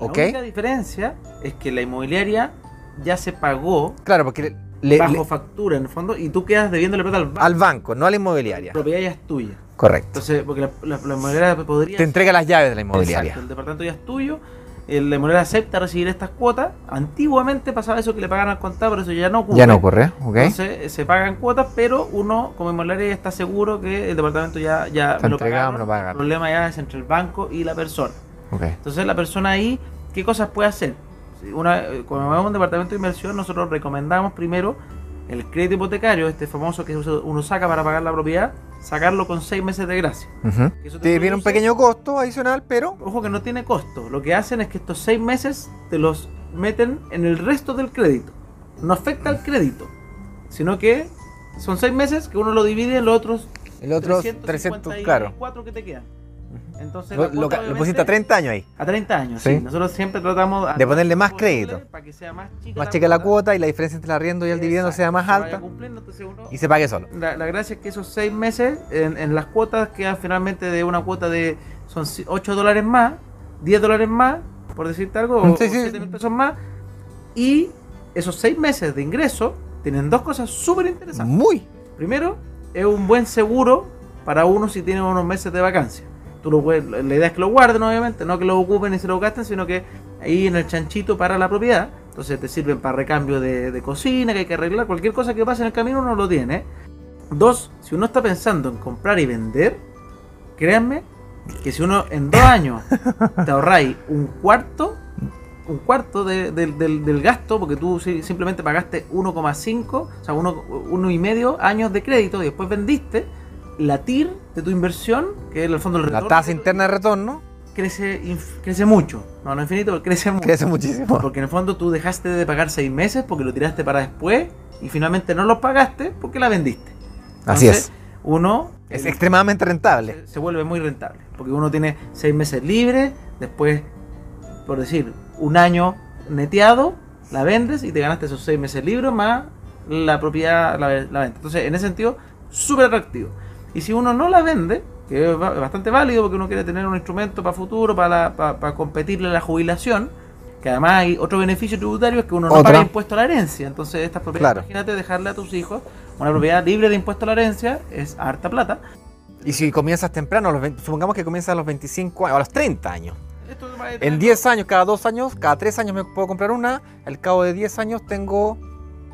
La única diferencia es que la inmobiliaria ya se pagó Claro, porque le- bajo le- factura en el fondo y tú quedas debiéndole plata al banco. al banco, no a la La inmobiliaria. propiedad ya es tuya. Correcto. Entonces, porque la, la- la inmobiliaria podría. Te entrega las llaves de la inmobiliaria. Exacto, el departamento ya es tuyo. el- La inmobiliaria acepta recibir estas cuotas. Antiguamente pasaba eso que le pagaban al contado, pero eso ya no ocurre. Ya no ocurre, ¿ok? Entonces eh, se pagan cuotas, pero uno como inmobiliaria ya está seguro que el departamento ya, ya me lo pagaron. me lo pagaron. El problema ya es entre el banco y la persona. Ok. Entonces la persona ahí, ¿qué cosas puede hacer? Una, cuando vamos a un departamento de inversión, nosotros recomendamos primero el crédito hipotecario, este famoso que uno saca para pagar la propiedad, sacarlo con seis meses de gracia. Eso Te viene un pequeño costo adicional, pero Ojo que no tiene costo. Lo que hacen es que estos seis meses te los meten en el resto del crédito. No afecta al crédito, sino que son seis meses que uno lo divide en los otros el otro 300, claro. que te quedan. Entonces, Lo, la lo, lo pusiste a 30 años ahí. A 30 años, Sí. sí. Nosotros siempre tratamos De ponerle más crédito. Para que sea más chica, Más chica la cuota y la diferencia entre el arriendo y el dividendo sea más alta cumpliendo, entonces uno- y se pague solo. la, la gracia es que esos seis meses en, en las cuotas quedan finalmente de una cuota de son 8 dólares más, 10 dólares más, por decirte algo, o, Sí, sí. 7 mil pesos más. Y esos seis meses de ingreso tienen dos cosas súper interesantes. Muy. Primero, es un buen seguro para uno si tiene unos meses de vacancia. Tú lo puedes- la idea es que lo guarden, obviamente, no que lo ocupen y se lo gasten, sino que ahí en el chanchito para la propiedad. Entonces te sirven para recambio de, cocina, que hay que arreglar, cualquier cosa que pase en el camino uno lo tiene. Dos, si uno está pensando en comprar y vender, créanme que si uno en dos años te ahorráis un cuarto, un cuarto de- del- gasto, porque tú si- simplemente pagaste 1,5, o sea, uno, uno y medio años de crédito y después vendiste, la TIR de tu inversión, que es el fondo del La retorno, tasa interna de retorno crece, crece mucho. No, no infinito, pero crece mucho. crece muchísimo. Porque en el fondo tú dejaste de pagar seis meses porque lo tiraste para después y finalmente no los pagaste porque la vendiste. Así es. Uno Es eh, extremadamente rentable. se, se vuelve muy rentable. Porque uno tiene seis meses libres, después, por decir, un año neteado, la vendes y te ganaste esos seis meses libres más la propiedad, la, la venta. Entonces, en ese sentido, súper atractivo. Y si uno no la vende, que es ba- bastante válido porque uno quiere tener un instrumento para futuro, para, la- para, para competirle a la jubilación, que además hay otro beneficio tributario es que uno no Otra. paga impuesto a la herencia. Entonces, estas propiedades, Claro. imagínate dejarle a tus hijos una propiedad libre de impuesto a la herencia, es harta plata. Y si comienzas temprano, los 20 supongamos que comienzas a los 25 años, a los 30 años. Esto En tener- 10 años, cada 2 años, cada 3 años me puedo comprar una. Al cabo de 10 años tengo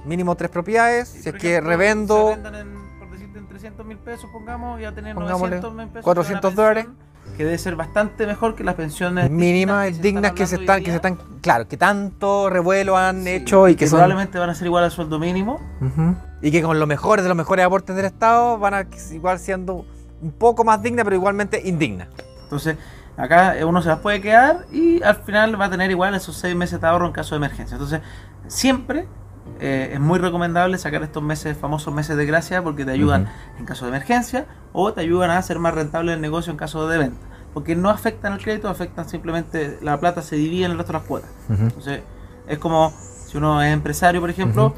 mínimo 3 propiedades. Sí, Si es que ejemplo, revendo, 300 mil pesos, pongamos, y a tener Pongámosle 900 mil pesos. 400 de una dólares. Que debe ser bastante mejor que las pensiones mínimas, dignas que se están, que se están, claro, que tanto revuelo han Sí, hecho y que, son, probablemente van a ser igual al sueldo mínimo. Y que con los mejores de los mejores aportes del Estado van a igual siendo un poco más digna, pero igualmente indigna. Entonces, acá eh, uno se las puede quedar y al final va a tener igual esos seis meses de ahorro en caso de emergencia. Entonces, siempre eh, es muy recomendable sacar estos meses, famosos meses de gracia, porque te ayudan en caso de emergencia o te ayudan a hacer más rentable el negocio en caso de venta. Porque no afectan el crédito, afectan simplemente la plata se divide en el resto de las cuotas. Ujú. Entonces, es como si uno es empresario, por ejemplo,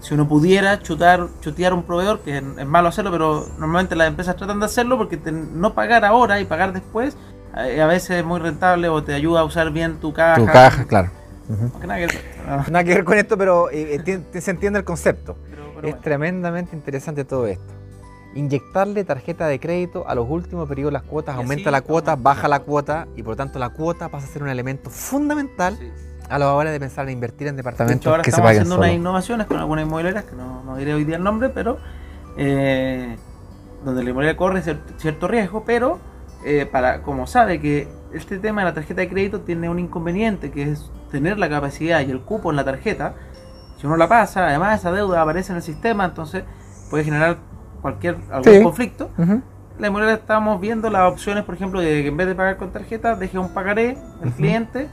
si uno pudiera chutar, chutear un proveedor, que es, es malo hacerlo, pero normalmente las empresas tratan de hacerlo porque te- no pagar ahora y pagar después eh, a veces es muy rentable o te ayuda a usar bien tu caja. Tu caja, claro. Nada que ver, Nada que ver con esto, pero eh, eh, se entiende el concepto. pero- pero Es bueno. tremendamente interesante todo esto. Inyectarle tarjeta de crédito a los últimos periodos de las cuotas, Y aumenta así la cuota, baja la cuota y por lo tanto la cuota pasa a ser un elemento fundamental Sí. a la hora de pensar en invertir en De departamentos hecho, ahora que estamos haciendo unas innovaciones con algunas inmobiliarias, que no, no diré hoy día el nombre, pero eh, donde la inmobiliaria corre cier- cierto riesgo, pero eh, para como sabe que este tema de la tarjeta de crédito tiene un inconveniente, que es tener la capacidad y el cupo en la tarjeta, si uno la pasa, además esa deuda aparece en el sistema, entonces puede generar cualquier algún Sí. conflicto. La inmobiliaria estamos viendo las opciones, por ejemplo, de que en vez de pagar con tarjeta, deje un pagaré al Ujú. cliente.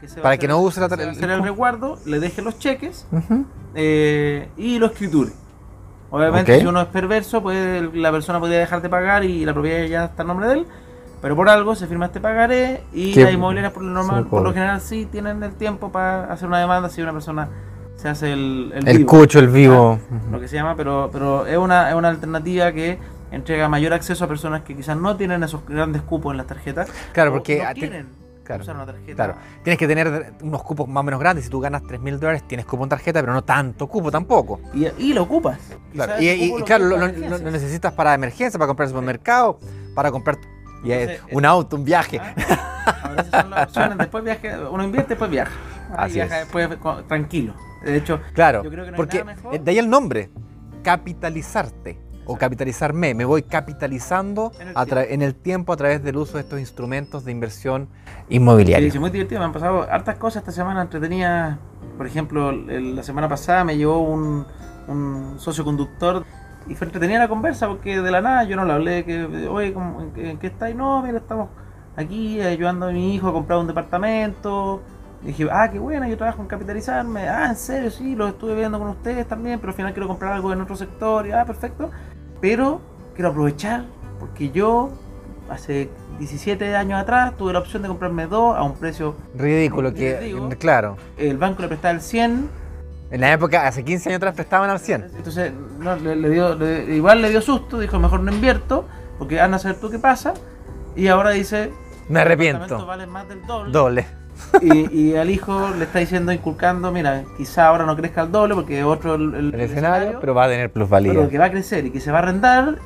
Que se va Para a que hacer- no use la se va a tar- hacer el resguardo, le deje los cheques eh, y lo escriture. Obviamente, si uno es perverso, puede, la persona podría dejar de pagar y la propiedad ya está en nombre de él. Pero por algo se firma este pagaré y Que las inmobiliarias por lo normal, por lo general sí tienen el tiempo para hacer una demanda si una persona se hace el, el El vivo, cucho, el vivo. lo que se llama, pero, pero es una, es una alternativa que entrega mayor acceso a personas que quizás no tienen esos grandes cupos en las tarjetas. Claro, porque no quieren claro, usar una tarjeta. Claro, tienes que tener unos cupos más o menos grandes. Si tú ganas 3 mil dólares, tienes cupo en tarjeta, pero no tanto cupo tampoco. Y, y lo ocupas. Claro, Y, claro, lo necesitas para emergencia, para comprar el supermercado, para comprar y, Entonces, un auto, un viaje. Ah, ahora esas son las opciones. Después viaje, uno invierte, después viaja. Ah, Así y viaja es. después tranquilo. De hecho, Claro, Yo creo que no hay porque nada mejor. eh, de ahí el nombre, capitalizarte o capitalizarme. Me voy capitalizando En el en el tiempo a través del uso de estos instrumentos de inversión inmobiliaria. sí, muy divertido. Me han pasado hartas cosas esta semana entretenidas. Por ejemplo, la semana pasada me llevó un, un socio conductor y fue entretenida la conversa porque de la nada yo no le hablé que, oye, ¿cómo- ¿en, qué- qué estáis? No, mira, estamos aquí ayudando a mi hijo a comprar un departamento. Y dije, ah, qué buena, yo trabajo en capitalizarme. Ah, en serio, sí, lo estuve viendo con ustedes también, pero al final quiero comprar algo en otro sector. Y, ah, perfecto. Pero quiero aprovechar porque yo hace 17 años atrás tuve la opción de comprarme dos a un precio. Ridículo que, digo. claro, El banco le prestaba el 100. En la época, hace 15 años atrás prestaban al 100. Entonces, no, le, le dio, le- igual le dio susto. Dijo, mejor no invierto porque anda a saber tú qué pasa. Y ahora dice, Me "El departamento arrepiento. vale más del doble. Doble. y, y al hijo le está diciendo, inculcando, mira, quizá ahora no crezca el doble porque otro el, el- El el escenario, pero va a tener plusvalía. pero que va a crecer y que se va a arrendar.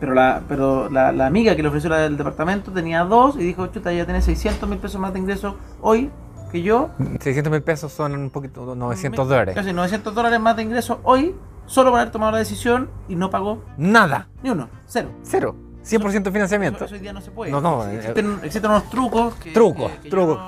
Pero la, pero la, la amiga que le ofreció la del departamento tenía dos y dijo, chuta, ya tiene 600 mil pesos más de ingreso hoy que yo. 600 mil pesos son un poquito, 900 dólares. Casi 900 dólares más de ingreso hoy, solo por haber tomado la decisión y no pagó Nada. ni uno, cero. Cero. 100% financiamiento. Eso, hoy día no se puede. No, no, eh, existen, existen unos trucos. Que, Trucos, que- que trucos.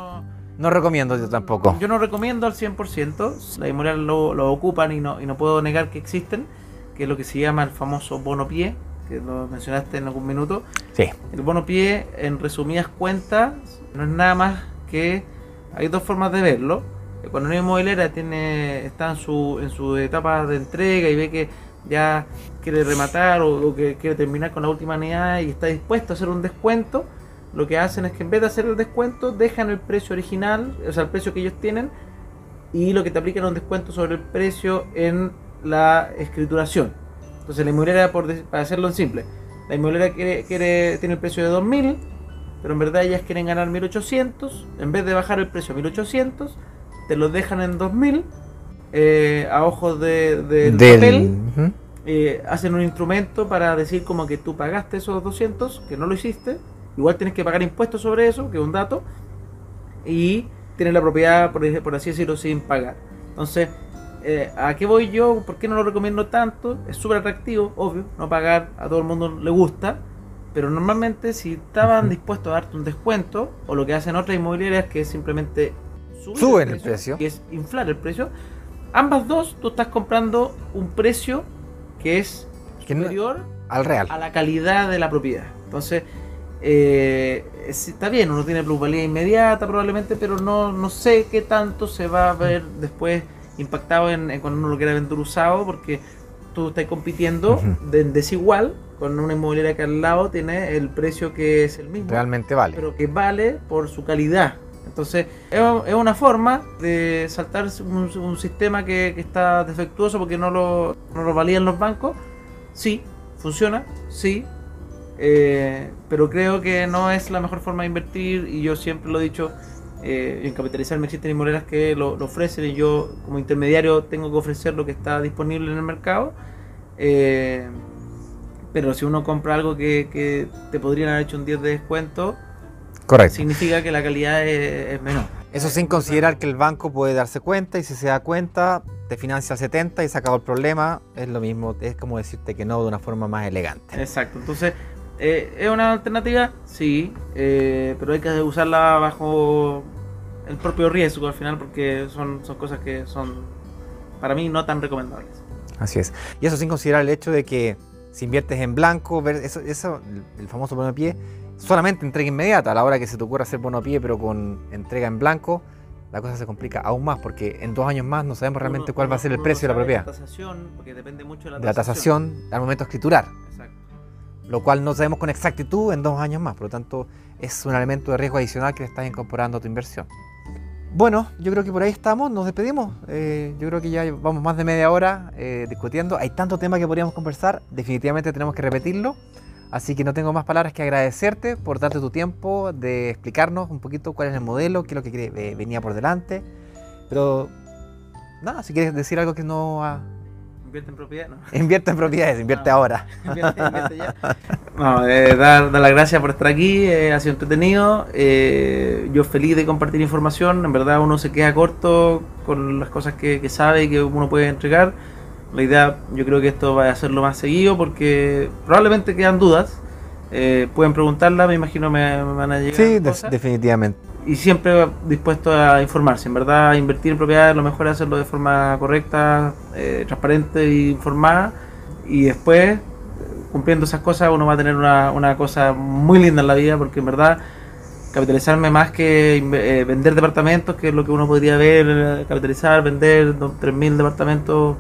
No recomiendo yo tampoco. Yo no recomiendo al 100%, la inmobiliaria lo, lo ocupan y no, y no puedo negar que existen, que es lo que se llama el famoso bono pie, que lo mencionaste en algún minuto. Sí. El bono pie, en resumidas cuentas, no es nada más que hay dos formas de verlo. Una inmobiliaria tiene, está en su, en su etapa de entrega y ve que ya quiere rematar o, o que quiere terminar con la última unidad y está dispuesto a hacer un descuento, lo que hacen es que en vez de hacer el descuento, dejan el precio original, o sea, el precio que ellos tienen, y lo que te aplican es un descuento sobre el precio en la escrituración. Entonces la inmobiliaria, por, para hacerlo en simple, la inmobiliaria quiere, quiere, tiene el precio de 2000, pero en verdad ellas quieren ganar 1800, en vez de bajar el precio a 1800, te lo dejan en 2000, eh, a ojos de, del Del- papel, eh, hacen un instrumento para decir como que tú pagaste esos 200, que no lo hiciste, igual tienes que pagar impuestos sobre eso, que es un dato, y tienes la propiedad, por, por así decirlo, sin pagar. Entonces, eh, ¿a qué voy yo? ¿Por qué no lo recomiendo tanto? Es súper atractivo, obvio, no pagar, a todo el mundo le gusta, pero normalmente si estaban dispuestos a darte un descuento, o lo que hacen otras inmobiliarias que es simplemente subir Suben el precio. que es inflar el precio, ambas dos tú estás comprando un precio que es Que no- superior Al real. a la calidad de la propiedad. Entonces, eh, es- está bien, uno tiene plusvalía inmediata probablemente, pero no, no sé qué tanto se va a ver después impactado en, en cuando uno lo quiera vender usado, porque tú estás compitiendo de, desigual con una inmobiliaria que al lado tiene el precio que es el mismo Realmente vale. pero que vale por su calidad. Entonces, es, una forma de saltar un, un sistema que, que está defectuoso porque no lo, no lo valían los bancos. Sí, funciona, sí, eh, pero creo que no es la mejor forma de invertir y yo siempre lo he dicho. eh, en capitalizarme existen inmobiliarias que lo, lo ofrecen y yo como intermediario tengo que ofrecer lo que está disponible en el mercado. Eh, pero si uno compra algo que, que te podrían haber hecho un 10 de descuento, Correcto. significa que la calidad es, es menor. Eso sin considerar que el banco puede darse cuenta y si se da cuenta te financia al 70 y se acabó el problema. Es lo mismo, es como decirte que no de una forma más elegante. Exacto, entonces, eh, ¿es una alternativa? Sí, eh, pero hay que usarla bajo el propio riesgo al final porque son, son cosas que son, para mí, no tan recomendables. Así es. Y eso sin considerar el hecho de que si inviertes en blanco, ver eso, eso el famoso bono pie, solamente entrega inmediata. A la hora que se te ocurra hacer bono pie, pero con entrega en blanco, la cosa se complica aún más porque en dos años más no sabemos realmente Uno- cuál va a ser el precio de la propiedad. tasación, porque depende mucho de la De la tasación al momento de escriturar. Exacto. lo cual no sabemos con exactitud en dos años más. Por lo tanto, es un elemento de riesgo adicional que le estás incorporando a tu inversión. Bueno, yo creo que por ahí estamos, nos despedimos. Eh, yo creo que ya vamos más de media hora eh, discutiendo. Hay tanto tema que podríamos conversar, definitivamente tenemos que repetirlo. Así que no tengo más palabras que agradecerte por darte tu tiempo de explicarnos un poquito cuál es el modelo, qué es lo que eh, venía por delante. Pero nada, si quieres decir algo que no ha- Invierte en propiedad, ¿no? invierte en propiedades, invierte Ah. ahora. Invierte- invierte ya. No, eh, dar, dar las gracias por estar aquí, eh, ha sido entretenido. eh, yo feliz de compartir información. En verdad, uno se queda corto con las cosas que, que sabe y que uno puede entregar. La idea, yo creo que esto va a hacerlo más seguido porque probablemente quedan dudas. eh, pueden preguntarla, me imagino me, me van a llegar. Sí, de- cosas. definitivamente. Y siempre dispuesto a informarse. En verdad, invertir en propiedades lo mejor es hacerlo de forma correcta, eh, transparente e informada. Y después, cumpliendo esas cosas, uno va a tener una, una cosa muy linda en la vida, porque en verdad, capitalizarme más que eh, vender departamentos, que es lo que uno podría ver, capitalizar, vender do- 3.000 departamentos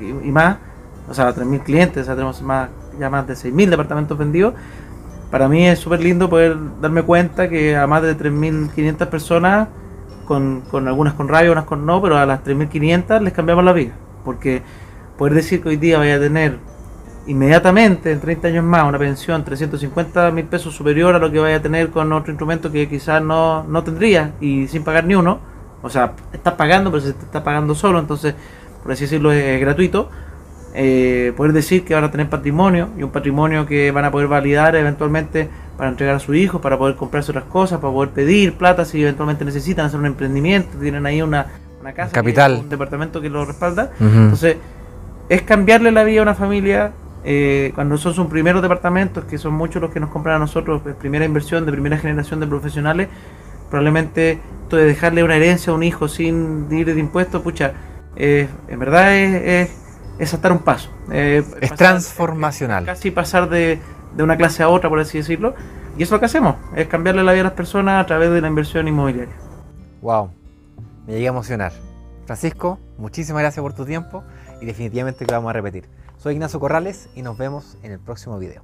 y, y más, o sea, 3.000 clientes, o sea, tenemos más, ya más de 6.000 departamentos vendidos para mí es súper lindo poder darme cuenta que a más de 3.500 personas, con, con algunas con rabia, unas con no, pero a las 3.500 les cambiamos la vida. Porque poder decir que hoy día vaya a tener inmediatamente, en 30 años más, una pensión 350 mil pesos superior a lo que vaya a tener con otro instrumento que quizás no, no tendría y sin pagar ni uno. O sea, estás pagando, pero se te está pagando solo, entonces, por así decirlo, es gratuito eh, poder decir que van a tener patrimonio y un patrimonio que van a poder validar eventualmente para entregar a sus hijos, para poder comprarse otras cosas, para poder pedir plata si eventualmente necesitan hacer un emprendimiento, tienen ahí una, una casa, Capital. un departamento que lo respalda. Entonces, es cambiarle la vida a una familia eh, cuando son sus primeros departamentos, que son muchos los que nos compran a nosotros, de primera inversión, de primera generación de profesionales. probablemente esto de dejarle una herencia a un hijo sin ir de impuestos, pucha, eh, en verdad es, es, saltar un paso. Eh, es transformacional. casi pasar de, de, una clase a otra, por así decirlo. Y eso es lo que hacemos, es cambiarle la vida a las personas a través de la inversión inmobiliaria. Wow, me llegué a emocionar. Francisco, muchísimas gracias por tu tiempo y definitivamente que vamos a repetir. Soy Ignacio Corrales y nos vemos en el próximo video.